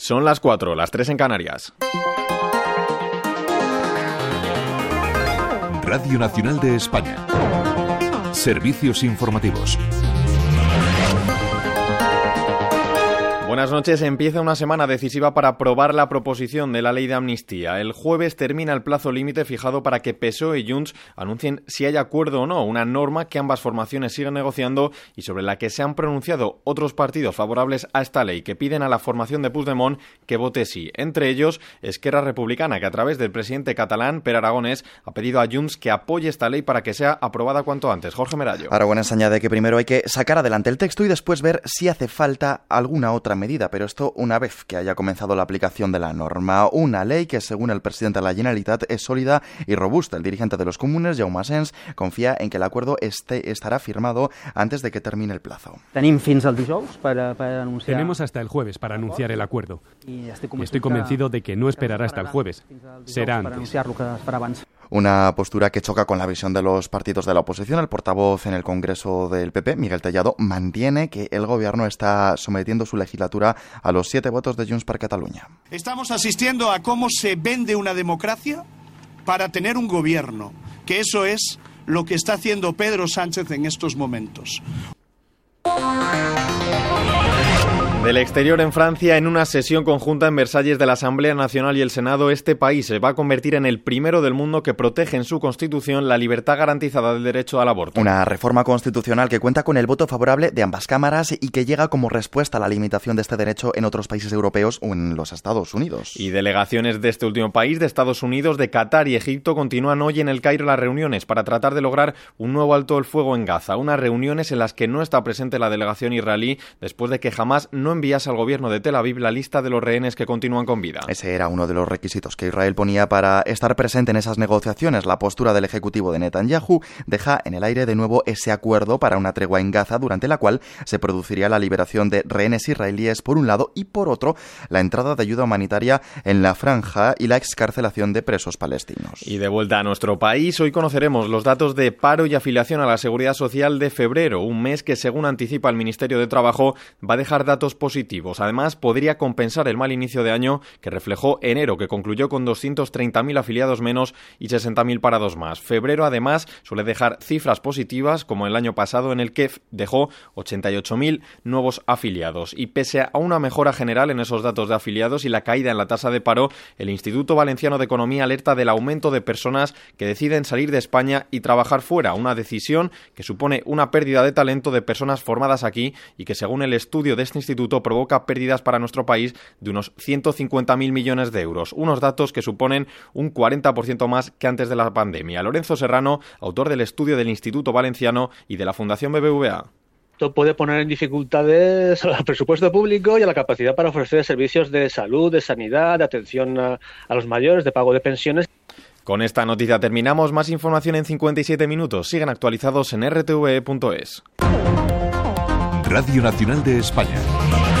Son las 4, las 3 en Canarias. Radio Nacional de España. Servicios informativos. Buenas noches. Empieza una semana decisiva para aprobar la proposición de la ley de amnistía. El jueves termina el plazo límite fijado para que PSOE y Junts anuncien si hay acuerdo o no, una norma que ambas formaciones siguen negociando y sobre la que se han pronunciado otros partidos favorables a esta ley que piden a la formación de Puigdemont que vote sí. Entre ellos, Esquerra Republicana, que a través del presidente catalán, Per Aragonés, ha pedido a Junts que apoye esta ley para que sea aprobada cuanto antes. Jorge Merallo. Aragonés añade que primero hay que sacar adelante el texto y después ver si hace falta alguna otra medida pero esto una vez que haya comenzado la aplicación de la norma. Una ley que, según el presidente de la Generalitat, es sólida y robusta. El dirigente de los comunes, Jaume Sens, confía en que el acuerdo esté, estará firmado antes de que termine el plazo. Tenemos hasta el jueves para anunciar el acuerdo. Estoy convencido de que no esperará hasta el jueves. Será antes. Una postura que choca con la visión de los partidos de la oposición. El portavoz en el Congreso del PP, Miguel Tellado, mantiene que el gobierno está sometiendo su legislatura a los siete votos de Junts per Cataluña. Estamos asistiendo a cómo se vende una democracia para tener un gobierno, que eso es lo que está haciendo Pedro Sánchez en estos momentos. Del exterior en Francia, en una sesión conjunta en Versalles de la Asamblea Nacional y el Senado, este país se va a convertir en el primero del mundo que protege en su constitución la libertad garantizada del derecho al aborto. Una reforma constitucional que cuenta con el voto favorable de ambas cámaras y que llega como respuesta a la limitación de este derecho en otros países europeos o en los Estados Unidos. Y delegaciones de este último país, de Estados Unidos, de Qatar y Egipto, continúan hoy en el Cairo las reuniones para tratar de lograr un nuevo alto el fuego en Gaza. Unas reuniones en las que no está presente la delegación israelí después de que jamás no enviase al gobierno de Tel Aviv la lista de los rehenes que continúan con vida. Ese era uno de los requisitos que Israel ponía para estar presente en esas negociaciones. La postura del ejecutivo de Netanyahu deja en el aire de nuevo ese acuerdo para una tregua en Gaza durante la cual se produciría la liberación de rehenes israelíes por un lado y por otro la entrada de ayuda humanitaria en la franja y la excarcelación de presos palestinos. Y de vuelta a nuestro país, hoy conoceremos los datos de paro y afiliación a la seguridad social de febrero, un mes que según anticipa el Ministerio de Trabajo va a dejar datos positivos Además, podría compensar el mal inicio de año que reflejó enero, que concluyó con 230.000 afiliados menos y 60.000 parados más. Febrero, además, suele dejar cifras positivas, como el año pasado, en el que dejó 88.000 nuevos afiliados. Y pese a una mejora general en esos datos de afiliados y la caída en la tasa de paro, el Instituto Valenciano de Economía alerta del aumento de personas que deciden salir de España y trabajar fuera, una decisión que supone una pérdida de talento de personas formadas aquí y que, según el estudio de este instituto, provoca pérdidas para nuestro país de unos 150.000 millones de euros, unos datos que suponen un 40% más que antes de la pandemia. Lorenzo Serrano, autor del estudio del Instituto Valenciano y de la Fundación BBVA esto puede poner en dificultades al presupuesto público y a la capacidad para ofrecer servicios de salud, de sanidad, de atención a, a, los mayores, de pago de pensiones. Con esta noticia terminamos. Más información en 57 minutos. Siguen actualizados en rtve.es. Radio Nacional de España. Thank you.